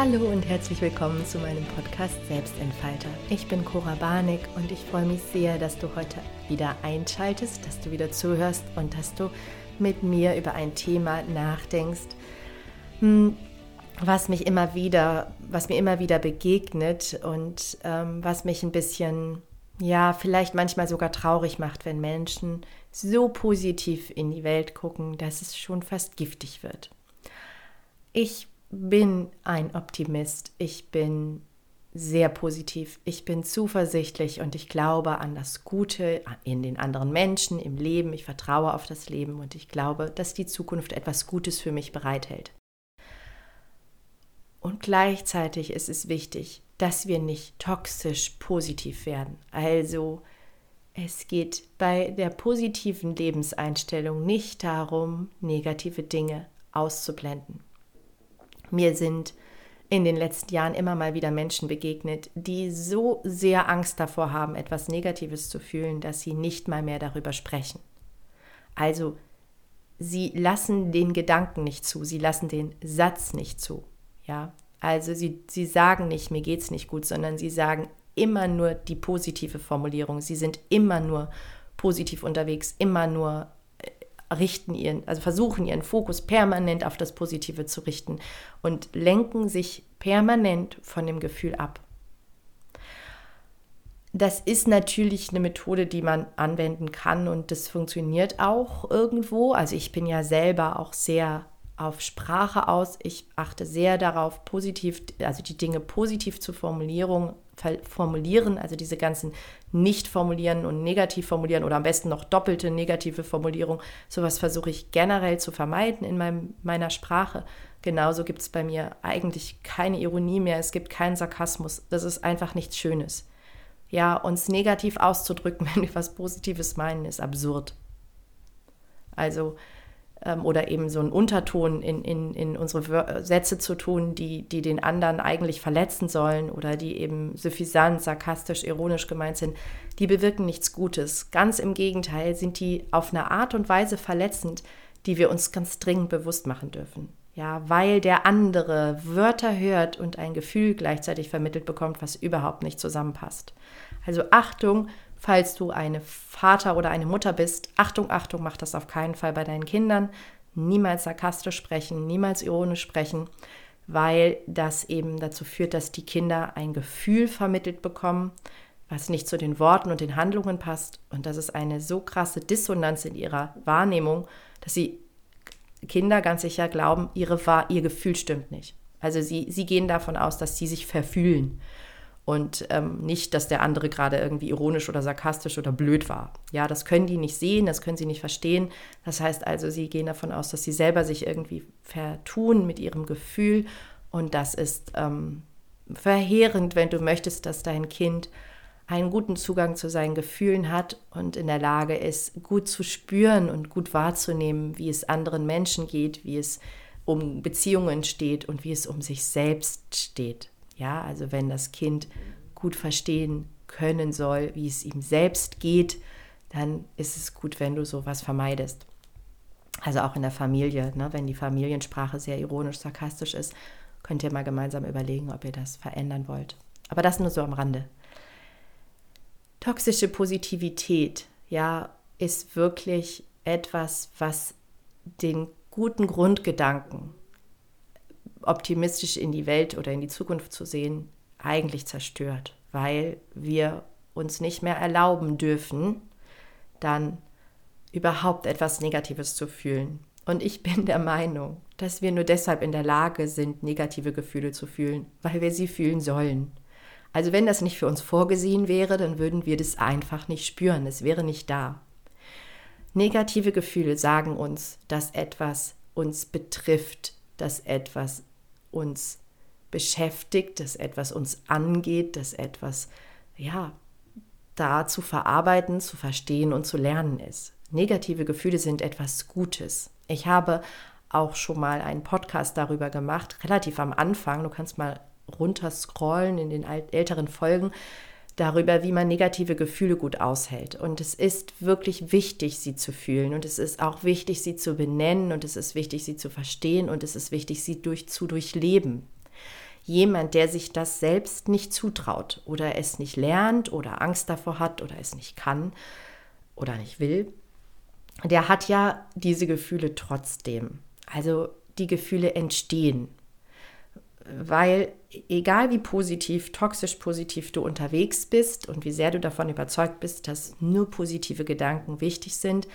Hallo und herzlich willkommen zu meinem Podcast Selbstentfalter. Ich bin Cora Barnick und ich freue mich sehr, dass du heute wieder einschaltest, dass du wieder zuhörst und dass du mit mir über ein Thema nachdenkst, hm, was mich immer wieder, was mir immer wieder begegnet und ähm, was mich ein bisschen, ja, vielleicht manchmal sogar traurig macht, wenn Menschen so positiv in die Welt gucken, dass es schon fast giftig wird. Ich bin ein Optimist. Ich bin sehr positiv. Ich bin zuversichtlich und ich glaube an das Gute in den anderen Menschen, im Leben. Ich vertraue auf das Leben und ich glaube, dass die Zukunft etwas Gutes für mich bereithält. Und gleichzeitig ist es wichtig, dass wir nicht toxisch positiv werden. Also es geht bei der positiven Lebenseinstellung nicht darum, negative Dinge auszublenden. Mir sind in den letzten Jahren immer mal wieder Menschen begegnet, die so sehr Angst davor haben, etwas Negatives zu fühlen, dass sie nicht mal mehr darüber sprechen. Also, sie lassen den Gedanken nicht zu, sie lassen den Satz nicht zu. Ja, also sie, sie sagen nicht, mir geht's nicht gut, sondern sie sagen immer nur die positive Formulierung. Sie sind immer nur positiv unterwegs, immer nur richten ihren, also versuchen ihren Fokus permanent auf das Positive zu richten und lenken sich permanent von dem Gefühl ab. Das ist natürlich eine Methode, die man anwenden kann und das funktioniert auch irgendwo. Also ich bin ja selber auch sehr auf Sprache aus. Ich achte sehr darauf, positiv, also die Dinge positiv zu Formulierung, formulieren, also diese ganzen nicht formulieren und negativ formulieren oder am besten noch doppelte negative Formulierung. Sowas versuche ich generell zu vermeiden in meinem, meiner Sprache. Genauso gibt es bei mir eigentlich keine Ironie mehr, es gibt keinen Sarkasmus. Das ist einfach nichts Schönes. Ja, uns negativ auszudrücken, wenn wir was Positives meinen, ist absurd. Also ähm, oder eben so einen Unterton in, in, in unsere Sätze zu tun, die, die den anderen eigentlich verletzen sollen oder die eben suffisant, sarkastisch, ironisch gemeint sind, die bewirken nichts Gutes. Ganz im Gegenteil sind die auf eine Art und Weise verletzend, die wir uns ganz dringend bewusst machen dürfen. Ja, weil der andere Wörter hört und ein Gefühl gleichzeitig vermittelt bekommt, was überhaupt nicht zusammenpasst. Also Achtung falls du eine Vater oder eine Mutter bist, Achtung, Achtung, mach das auf keinen Fall bei deinen Kindern. Niemals sarkastisch sprechen, niemals ironisch sprechen, weil das eben dazu führt, dass die Kinder ein Gefühl vermittelt bekommen, was nicht zu den Worten und den Handlungen passt. Und das ist eine so krasse Dissonanz in ihrer Wahrnehmung, dass sie Kinder ganz sicher glauben, ihre, ihr Gefühl stimmt nicht. Also sie, sie gehen davon aus, dass sie sich verfühlen und ähm, nicht, dass der andere gerade irgendwie ironisch oder sarkastisch oder blöd war. Ja, das können die nicht sehen, das können sie nicht verstehen. Das heißt also, sie gehen davon aus, dass sie selber sich irgendwie vertun mit ihrem Gefühl und das ist ähm, verheerend, wenn du möchtest, dass dein Kind einen guten Zugang zu seinen Gefühlen hat und in der Lage ist, gut zu spüren und gut wahrzunehmen, wie es anderen Menschen geht, wie es um Beziehungen steht und wie es um sich selbst steht. Ja, also wenn das Kind gut verstehen können soll, wie es ihm selbst geht, dann ist es gut, wenn du sowas vermeidest. Also auch in der Familie, ne, wenn die Familiensprache sehr ironisch, sarkastisch ist, könnt ihr mal gemeinsam überlegen, ob ihr das verändern wollt. Aber das nur so am Rande. Toxische Positivität, ja, ist wirklich etwas, was den guten Grundgedanken optimistisch in die Welt oder in die Zukunft zu sehen, eigentlich zerstört, weil wir uns nicht mehr erlauben dürfen, dann überhaupt etwas Negatives zu fühlen. Und ich bin der Meinung, dass wir nur deshalb in der Lage sind, negative Gefühle zu fühlen, weil wir sie fühlen sollen. Also wenn das nicht für uns vorgesehen wäre, dann würden wir das einfach nicht spüren, es wäre nicht da. Negative Gefühle sagen uns, dass etwas uns betrifft, dass etwas uns beschäftigt, dass etwas uns angeht, dass etwas, ja, da zu verarbeiten, zu verstehen und zu lernen ist. Negative Gefühle sind etwas Gutes. Ich habe auch schon mal einen Podcast darüber gemacht, relativ am Anfang. Du kannst mal runterscrollen in den älteren Folgen darüber, wie man negative Gefühle gut aushält. Und es ist wirklich wichtig, sie zu fühlen. Und es ist auch wichtig, sie zu benennen. Und es ist wichtig, sie zu verstehen. Und es ist wichtig, sie durch, zu durchleben. Jemand, der sich das selbst nicht zutraut oder es nicht lernt oder Angst davor hat oder es nicht kann oder nicht will, der hat ja diese Gefühle trotzdem. Also die Gefühle entstehen, weil egal wie positiv, toxisch positiv du unterwegs bist und wie sehr du davon überzeugt bist, dass nur positive Gedanken wichtig sind,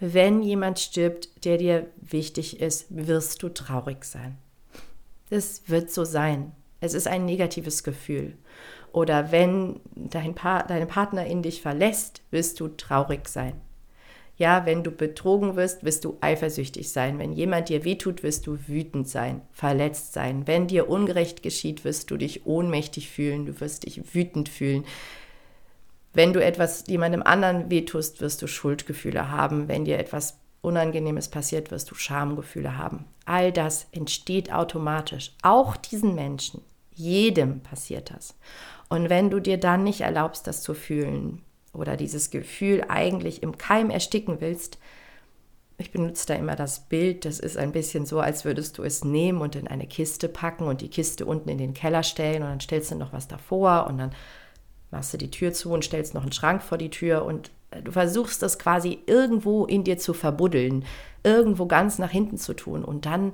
wenn jemand stirbt, der dir wichtig ist, wirst du traurig sein. Es wird so sein. Es ist ein negatives Gefühl. Oder wenn dein pa deine Partnerin dich verlässt, wirst du traurig sein. Ja, wenn du betrogen wirst, wirst du eifersüchtig sein. Wenn jemand dir wehtut, wirst du wütend sein, verletzt sein. Wenn dir Ungerecht geschieht, wirst du dich ohnmächtig fühlen, du wirst dich wütend fühlen. Wenn du etwas jemandem anderen wehtust, wirst du Schuldgefühle haben. Wenn dir etwas Unangenehmes passiert, wirst du Schamgefühle haben. All das entsteht automatisch. Auch diesen Menschen. Jedem passiert das. Und wenn du dir dann nicht erlaubst, das zu fühlen oder dieses Gefühl eigentlich im Keim ersticken willst, ich benutze da immer das Bild, das ist ein bisschen so, als würdest du es nehmen und in eine Kiste packen und die Kiste unten in den Keller stellen und dann stellst du noch was davor und dann machst du die Tür zu und stellst noch einen Schrank vor die Tür und du versuchst das quasi irgendwo in dir zu verbuddeln, irgendwo ganz nach hinten zu tun. Und dann,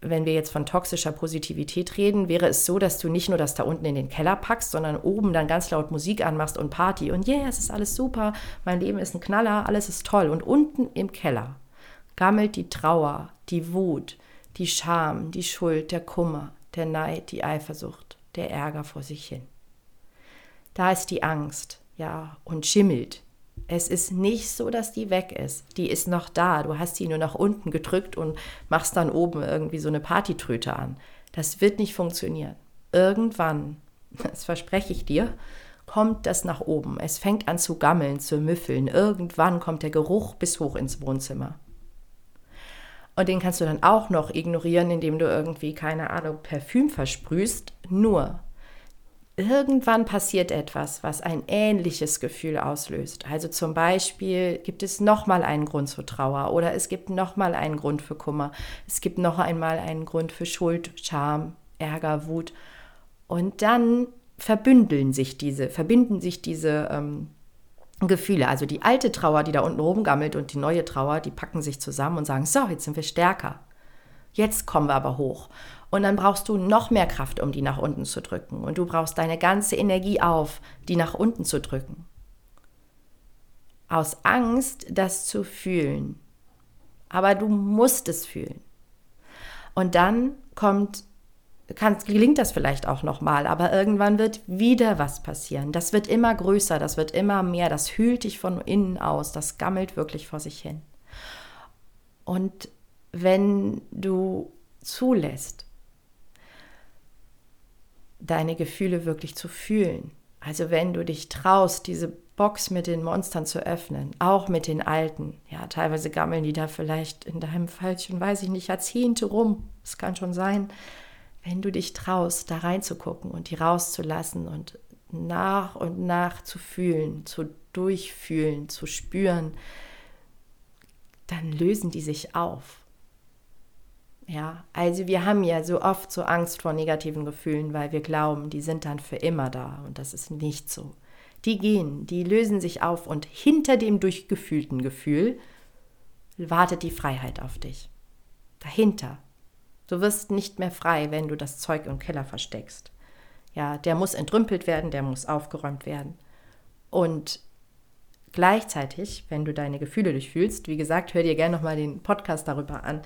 wenn wir jetzt von toxischer Positivität reden, wäre es so, dass du nicht nur das da unten in den Keller packst, sondern oben dann ganz laut Musik anmachst und Party und yeah, es ist alles super, mein Leben ist ein Knaller, alles ist toll. Und unten im Keller gammelt die Trauer, die Wut, die Scham, die Schuld, der Kummer, der Neid, die Eifersucht, der Ärger vor sich hin. Da ist die Angst, ja, und schimmelt. Es ist nicht so, dass die weg ist. Die ist noch da. Du hast die nur nach unten gedrückt und machst dann oben irgendwie so eine Partytröte an. Das wird nicht funktionieren. Irgendwann, das verspreche ich dir, kommt das nach oben. Es fängt an zu gammeln, zu müffeln. Irgendwann kommt der Geruch bis hoch ins Wohnzimmer. Und den kannst du dann auch noch ignorieren, indem du irgendwie, keine Ahnung, Parfüm versprühst. Nur, irgendwann passiert etwas, was ein ähnliches Gefühl auslöst. Also zum Beispiel gibt es nochmal einen Grund zur Trauer oder es gibt nochmal einen Grund für Kummer. Es gibt noch einmal einen Grund für Schuld, Scham, Ärger, Wut. Und dann verbündeln sich diese, verbinden sich diese ähm, Gefühle. Also die alte Trauer, die da unten rumgammelt und die neue Trauer, die packen sich zusammen und sagen, so, jetzt sind wir stärker. Jetzt kommen wir aber hoch. Und dann brauchst du noch mehr Kraft, um die nach unten zu drücken. Und du brauchst deine ganze Energie auf, die nach unten zu drücken. Aus Angst, das zu fühlen. Aber du musst es fühlen. Und dann kommt, kann, gelingt das vielleicht auch nochmal, aber irgendwann wird wieder was passieren. Das wird immer größer, das wird immer mehr, das hüllt dich von innen aus, das gammelt wirklich vor sich hin. Und wenn du zulässt, deine Gefühle wirklich zu fühlen. Also wenn du dich traust, diese Box mit den Monstern zu öffnen, auch mit den alten. Ja, teilweise gammeln die da vielleicht in deinem Fall schon, weiß ich nicht, Jahrzehnte rum. Es kann schon sein. Wenn du dich traust, da reinzugucken und die rauszulassen und nach und nach zu fühlen, zu durchfühlen, zu spüren, dann lösen die sich auf. Ja, also wir haben ja so oft so Angst vor negativen Gefühlen, weil wir glauben, die sind dann für immer da und das ist nicht so. Die gehen, die lösen sich auf und hinter dem durchgefühlten Gefühl wartet die Freiheit auf dich. Dahinter. Du wirst nicht mehr frei, wenn du das Zeug im Keller versteckst. Ja, der muss entrümpelt werden, der muss aufgeräumt werden. Und gleichzeitig, wenn du deine Gefühle durchfühlst, wie gesagt, hör dir gerne nochmal den Podcast darüber an,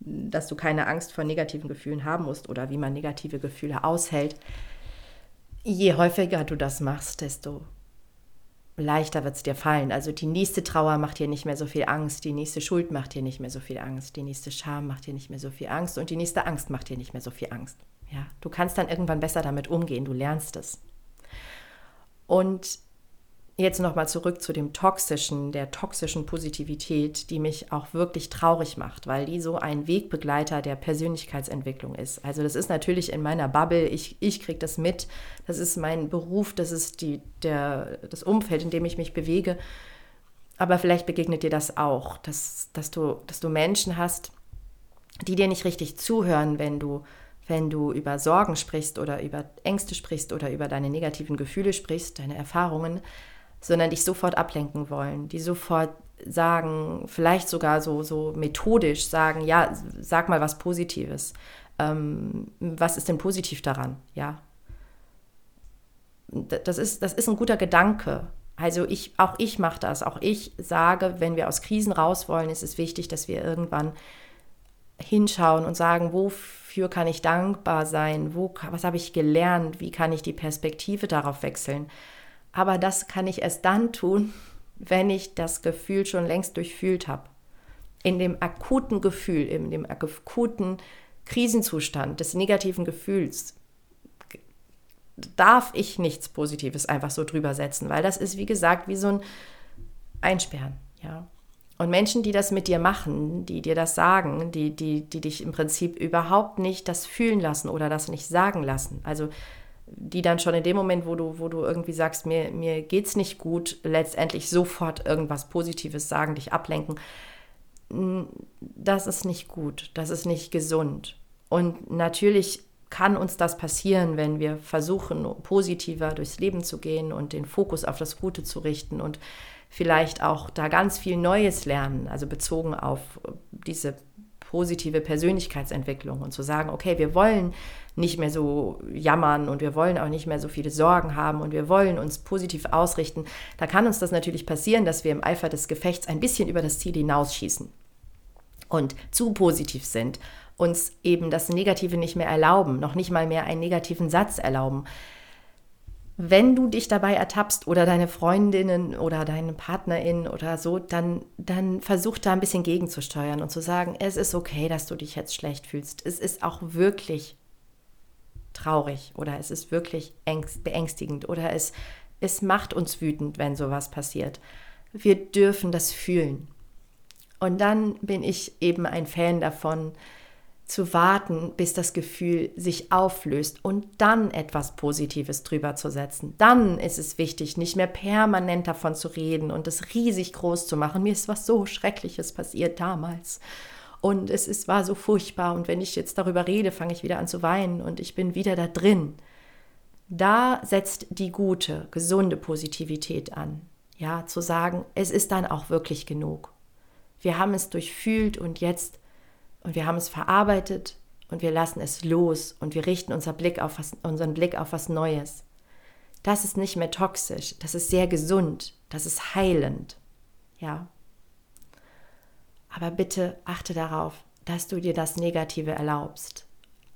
dass du keine Angst vor negativen Gefühlen haben musst oder wie man negative Gefühle aushält. Je häufiger du das machst, desto leichter wird es dir fallen. Also die nächste Trauer macht dir nicht mehr so viel Angst, die nächste Schuld macht dir nicht mehr so viel Angst, die nächste Scham macht dir nicht mehr so viel Angst und die nächste Angst macht dir nicht mehr so viel Angst. Ja, du kannst dann irgendwann besser damit umgehen, du lernst es. Und Jetzt nochmal zurück zu dem toxischen, der toxischen Positivität, die mich auch wirklich traurig macht, weil die so ein Wegbegleiter der Persönlichkeitsentwicklung ist. Also das ist natürlich in meiner Bubble, ich, ich kriege das mit, das ist mein Beruf, das ist die, der, das Umfeld, in dem ich mich bewege. Aber vielleicht begegnet dir das auch, dass, dass, du, dass du Menschen hast, die dir nicht richtig zuhören, wenn du wenn du über Sorgen sprichst oder über Ängste sprichst oder über deine negativen Gefühle sprichst, deine Erfahrungen, sondern dich sofort ablenken wollen, die sofort sagen, vielleicht sogar so, so methodisch sagen, ja, sag mal was Positives. Ähm, was ist denn positiv daran? Ja. Das ist, das ist ein guter Gedanke. Also ich, auch ich mache das. Auch ich sage, wenn wir aus Krisen raus wollen, ist es wichtig, dass wir irgendwann hinschauen und sagen, wofür kann ich dankbar sein? Wo, was habe ich gelernt? Wie kann ich die Perspektive darauf wechseln? Aber das kann ich erst dann tun, wenn ich das Gefühl schon längst durchfühlt habe. In dem akuten Gefühl, in dem akuten Krisenzustand des negativen Gefühls darf ich nichts Positives einfach so drüber setzen, weil das ist, wie gesagt, wie so ein Einsperren, ja. Und Menschen, die das mit dir machen, die dir das sagen, die, die, die dich im Prinzip überhaupt nicht das fühlen lassen oder das nicht sagen lassen, also die dann schon in dem Moment, wo du, wo du irgendwie sagst, mir, mir geht's nicht gut, letztendlich sofort irgendwas Positives sagen, dich ablenken, das ist nicht gut, das ist nicht gesund. Und natürlich kann uns das passieren, wenn wir versuchen, positiver durchs Leben zu gehen und den Fokus auf das Gute zu richten und vielleicht auch da ganz viel Neues lernen, also bezogen auf diese positive Persönlichkeitsentwicklung und zu sagen, okay, wir wollen nicht mehr so jammern und wir wollen auch nicht mehr so viele Sorgen haben und wir wollen uns positiv ausrichten, da kann uns das natürlich passieren, dass wir im Eifer des Gefechts ein bisschen über das Ziel hinausschießen und zu positiv sind, uns eben das Negative nicht mehr erlauben, noch nicht mal mehr einen negativen Satz erlauben. Wenn du dich dabei ertappst oder deine Freundinnen oder deine Partnerin oder so, dann, dann versuch da ein bisschen gegenzusteuern und zu sagen, es ist okay, dass du dich jetzt schlecht fühlst. Es ist auch wirklich traurig oder es ist wirklich beängstigend oder es, es macht uns wütend, wenn sowas passiert. Wir dürfen das fühlen. Und dann bin ich eben ein Fan davon, zu warten, bis das Gefühl sich auflöst und dann etwas Positives drüber zu setzen. Dann ist es wichtig, nicht mehr permanent davon zu reden und es riesig groß zu machen. Mir ist was so Schreckliches passiert damals. Und es ist, war so furchtbar. Und wenn ich jetzt darüber rede, fange ich wieder an zu weinen und ich bin wieder da drin. Da setzt die gute, gesunde Positivität an. Ja, zu sagen, es ist dann auch wirklich genug. Wir haben es durchfühlt und jetzt und wir haben es verarbeitet und wir lassen es los und wir richten unser Blick auf was, unseren Blick auf was Neues. Das ist nicht mehr toxisch, das ist sehr gesund, das ist heilend. Ja. Aber bitte achte darauf, dass du dir das Negative erlaubst.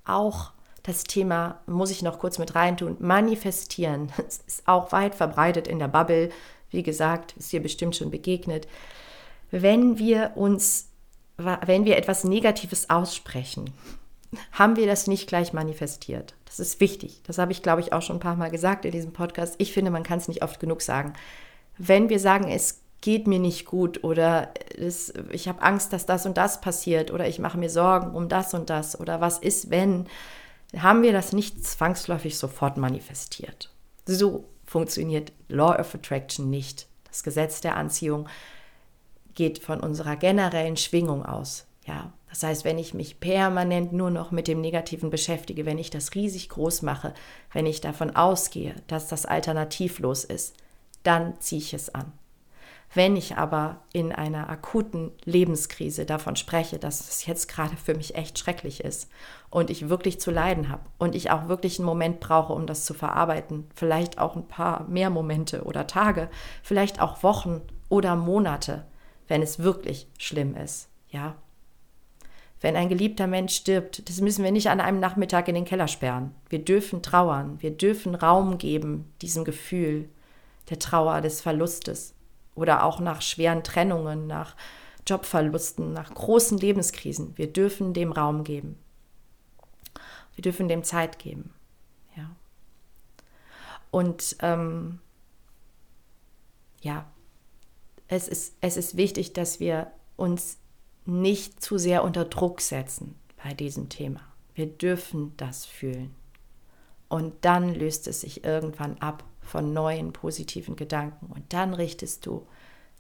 Auch das Thema muss ich noch kurz mit reintun. Manifestieren. Es ist auch weit verbreitet in der Bubble. Wie gesagt, ist dir bestimmt schon begegnet. Wenn wir uns wenn wir etwas Negatives aussprechen, haben wir das nicht gleich manifestiert. Das ist wichtig. Das habe ich, glaube ich, auch schon ein paar Mal gesagt in diesem Podcast. Ich finde, man kann es nicht oft genug sagen. Wenn wir sagen, es geht mir nicht gut oder es, ich habe Angst, dass das und das passiert oder ich mache mir Sorgen um das und das oder was ist, wenn, haben wir das nicht zwangsläufig sofort manifestiert. So funktioniert Law of Attraction nicht. Das Gesetz der Anziehung geht von unserer generellen Schwingung aus. Ja, das heißt, wenn ich mich permanent nur noch mit dem Negativen beschäftige, wenn ich das riesig groß mache, wenn ich davon ausgehe, dass das alternativlos ist, dann ziehe ich es an. Wenn ich aber in einer akuten Lebenskrise davon spreche, dass es jetzt gerade für mich echt schrecklich ist und ich wirklich zu leiden habe und ich auch wirklich einen Moment brauche, um das zu verarbeiten, vielleicht auch ein paar mehr Momente oder Tage, vielleicht auch Wochen oder Monate, wenn es wirklich schlimm ist, ja. Wenn ein geliebter Mensch stirbt, das müssen wir nicht an einem Nachmittag in den Keller sperren. Wir dürfen trauern, wir dürfen Raum geben diesem Gefühl der Trauer, des Verlustes oder auch nach schweren Trennungen, nach Jobverlusten, nach großen Lebenskrisen. Wir dürfen dem Raum geben. Wir dürfen dem Zeit geben. Ja. Und ähm, ja, es ist, es ist wichtig, dass wir uns nicht zu sehr unter Druck setzen bei diesem Thema. Wir dürfen das fühlen. Und dann löst es sich irgendwann ab von neuen positiven Gedanken. Und dann richtest du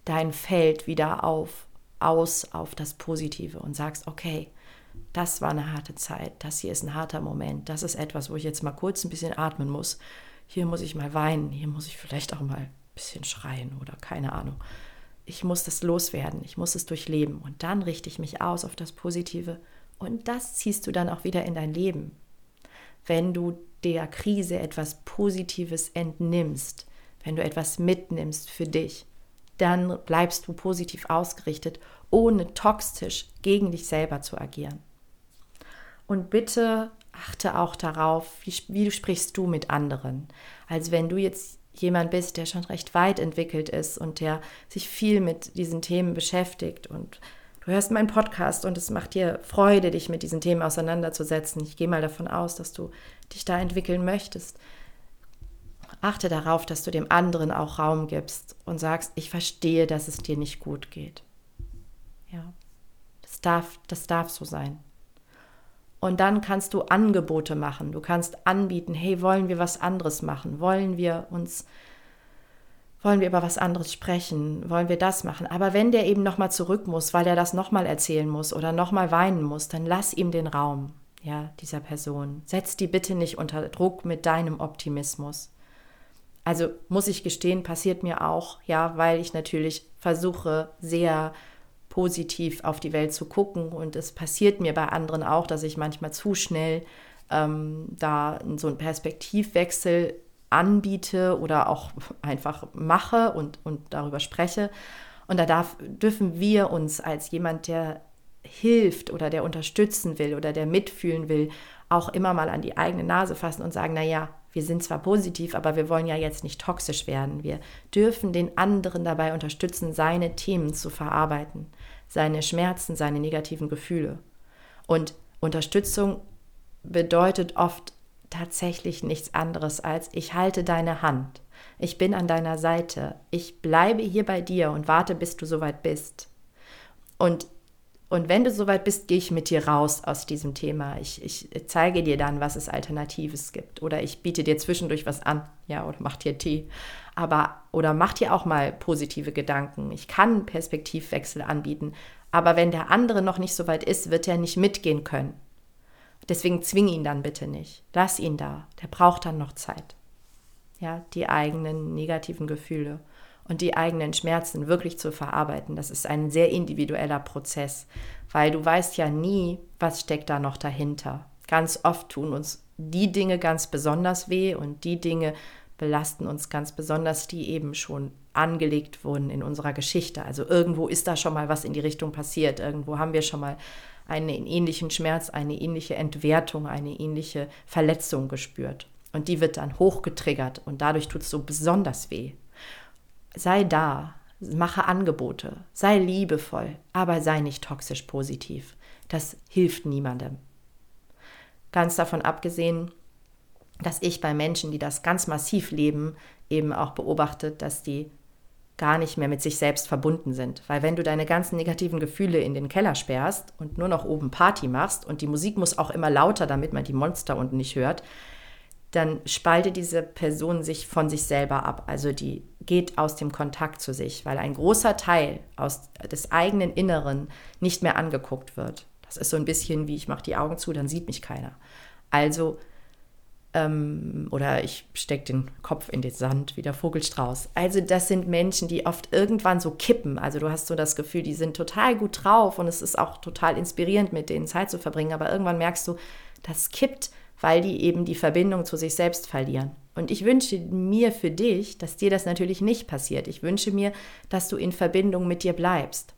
dein Feld wieder auf, aus auf das Positive und sagst, okay, das war eine harte Zeit, das hier ist ein harter Moment, das ist etwas, wo ich jetzt mal kurz ein bisschen atmen muss. Hier muss ich mal weinen, hier muss ich vielleicht auch mal ein bisschen schreien oder keine Ahnung. Ich muss das loswerden, ich muss es durchleben und dann richte ich mich aus auf das Positive und das ziehst du dann auch wieder in dein Leben. Wenn du der Krise etwas Positives entnimmst, wenn du etwas mitnimmst für dich, dann bleibst du positiv ausgerichtet, ohne toxisch gegen dich selber zu agieren. Und bitte achte auch darauf, wie, wie sprichst du mit anderen. Also wenn du jetzt jemand bist, der schon recht weit entwickelt ist und der sich viel mit diesen Themen beschäftigt und du hörst meinen Podcast und es macht dir Freude, dich mit diesen Themen auseinanderzusetzen. Ich gehe mal davon aus, dass du dich da entwickeln möchtest. Achte darauf, dass du dem anderen auch Raum gibst und sagst, ich verstehe, dass es dir nicht gut geht. Ja, das darf, das darf so sein. Und dann kannst du Angebote machen. Du kannst anbieten, hey, wollen wir was anderes machen? Wollen wir uns, wollen wir über was anderes sprechen? Wollen wir das machen? Aber wenn der eben nochmal zurück muss, weil er das nochmal erzählen muss oder nochmal weinen muss, dann lass ihm den Raum, ja, dieser Person. Setz die bitte nicht unter Druck mit deinem Optimismus. Also muss ich gestehen, passiert mir auch, ja, weil ich natürlich versuche, sehr positiv auf die Welt zu gucken. Und es passiert mir bei anderen auch, dass ich manchmal zu schnell ähm, da so einen Perspektivwechsel anbiete oder auch einfach mache und, und darüber spreche. Und da darf, dürfen wir uns als jemand, der hilft oder der unterstützen will oder der mitfühlen will, auch immer mal an die eigene Nase fassen und sagen, naja, wir sind zwar positiv, aber wir wollen ja jetzt nicht toxisch werden. Wir dürfen den anderen dabei unterstützen, seine Themen zu verarbeiten, seine Schmerzen, seine negativen Gefühle. Und Unterstützung bedeutet oft tatsächlich nichts anderes als ich halte deine Hand. Ich bin an deiner Seite. Ich bleibe hier bei dir und warte, bis du soweit bist. Und und wenn du soweit bist, gehe ich mit dir raus aus diesem Thema. Ich, ich zeige dir dann, was es Alternatives gibt. Oder ich biete dir zwischendurch was an. Ja, oder mach dir Tee. Aber, oder mach dir auch mal positive Gedanken. Ich kann Perspektivwechsel anbieten. Aber wenn der andere noch nicht so weit ist, wird er nicht mitgehen können. Deswegen zwing ihn dann bitte nicht. Lass ihn da. Der braucht dann noch Zeit. Ja, die eigenen negativen Gefühle und die eigenen Schmerzen wirklich zu verarbeiten. Das ist ein sehr individueller Prozess, weil du weißt ja nie, was steckt da noch dahinter. Ganz oft tun uns die Dinge ganz besonders weh und die Dinge belasten uns ganz besonders, die eben schon angelegt wurden in unserer Geschichte. Also irgendwo ist da schon mal was in die Richtung passiert, irgendwo haben wir schon mal einen ähnlichen Schmerz, eine ähnliche Entwertung, eine ähnliche Verletzung gespürt. Und die wird dann hochgetriggert und dadurch tut es so besonders weh sei da, mache Angebote, sei liebevoll, aber sei nicht toxisch positiv. Das hilft niemandem. Ganz davon abgesehen, dass ich bei Menschen, die das ganz massiv leben, eben auch beobachte, dass die gar nicht mehr mit sich selbst verbunden sind. Weil wenn du deine ganzen negativen Gefühle in den Keller sperrst und nur noch oben Party machst und die Musik muss auch immer lauter, damit man die Monster unten nicht hört, dann spaltet diese Person sich von sich selber ab. Also die geht aus dem Kontakt zu sich, weil ein großer Teil aus des eigenen Inneren nicht mehr angeguckt wird. Das ist so ein bisschen wie ich mache die Augen zu, dann sieht mich keiner. Also ähm, oder ich stecke den Kopf in den Sand wie der Vogelstrauß. Also das sind Menschen, die oft irgendwann so kippen. Also du hast so das Gefühl, die sind total gut drauf und es ist auch total inspirierend, mit denen Zeit zu verbringen. Aber irgendwann merkst du, das kippt weil die eben die Verbindung zu sich selbst verlieren. Und ich wünsche mir für dich, dass dir das natürlich nicht passiert. Ich wünsche mir, dass du in Verbindung mit dir bleibst.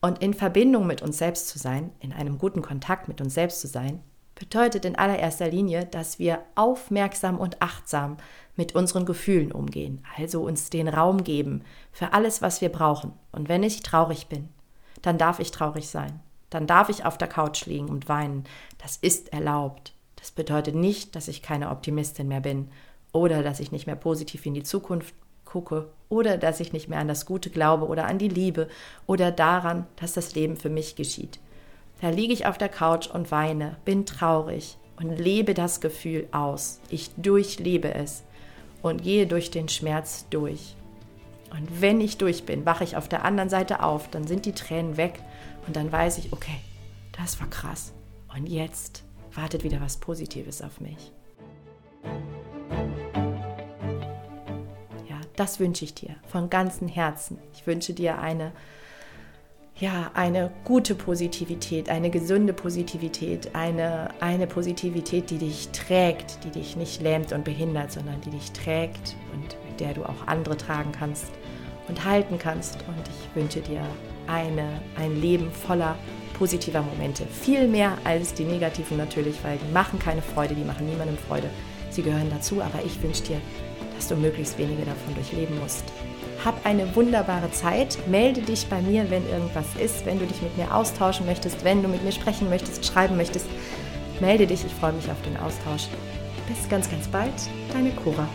Und in Verbindung mit uns selbst zu sein, in einem guten Kontakt mit uns selbst zu sein, bedeutet in allererster Linie, dass wir aufmerksam und achtsam mit unseren Gefühlen umgehen, also uns den Raum geben für alles, was wir brauchen. Und wenn ich traurig bin, dann darf ich traurig sein. Dann darf ich auf der Couch liegen und weinen. Das ist erlaubt. Das bedeutet nicht, dass ich keine Optimistin mehr bin oder dass ich nicht mehr positiv in die Zukunft gucke oder dass ich nicht mehr an das Gute glaube oder an die Liebe oder daran, dass das Leben für mich geschieht. Da liege ich auf der Couch und weine, bin traurig und lebe das Gefühl aus. Ich durchlebe es und gehe durch den Schmerz durch. Und wenn ich durch bin, wache ich auf der anderen Seite auf, dann sind die Tränen weg und dann weiß ich, okay, das war krass. Und jetzt wartet wieder was Positives auf mich. Ja, das wünsche ich dir von ganzem Herzen. Ich wünsche dir eine ja, eine gute Positivität, eine gesunde Positivität, eine, eine Positivität, die dich trägt, die dich nicht lähmt und behindert, sondern die dich trägt und mit der du auch andere tragen kannst und halten kannst. Und ich wünsche dir eine, ein Leben voller positiver Momente. Viel mehr als die negativen natürlich, weil die machen keine Freude, die machen niemandem Freude. Sie gehören dazu, aber ich wünsche dir, dass du möglichst wenige davon durchleben musst. Hab eine wunderbare Zeit. Melde dich bei mir, wenn irgendwas ist, wenn du dich mit mir austauschen möchtest, wenn du mit mir sprechen möchtest, schreiben möchtest. Melde dich, ich freue mich auf den Austausch. Bis ganz, ganz bald, deine Cora.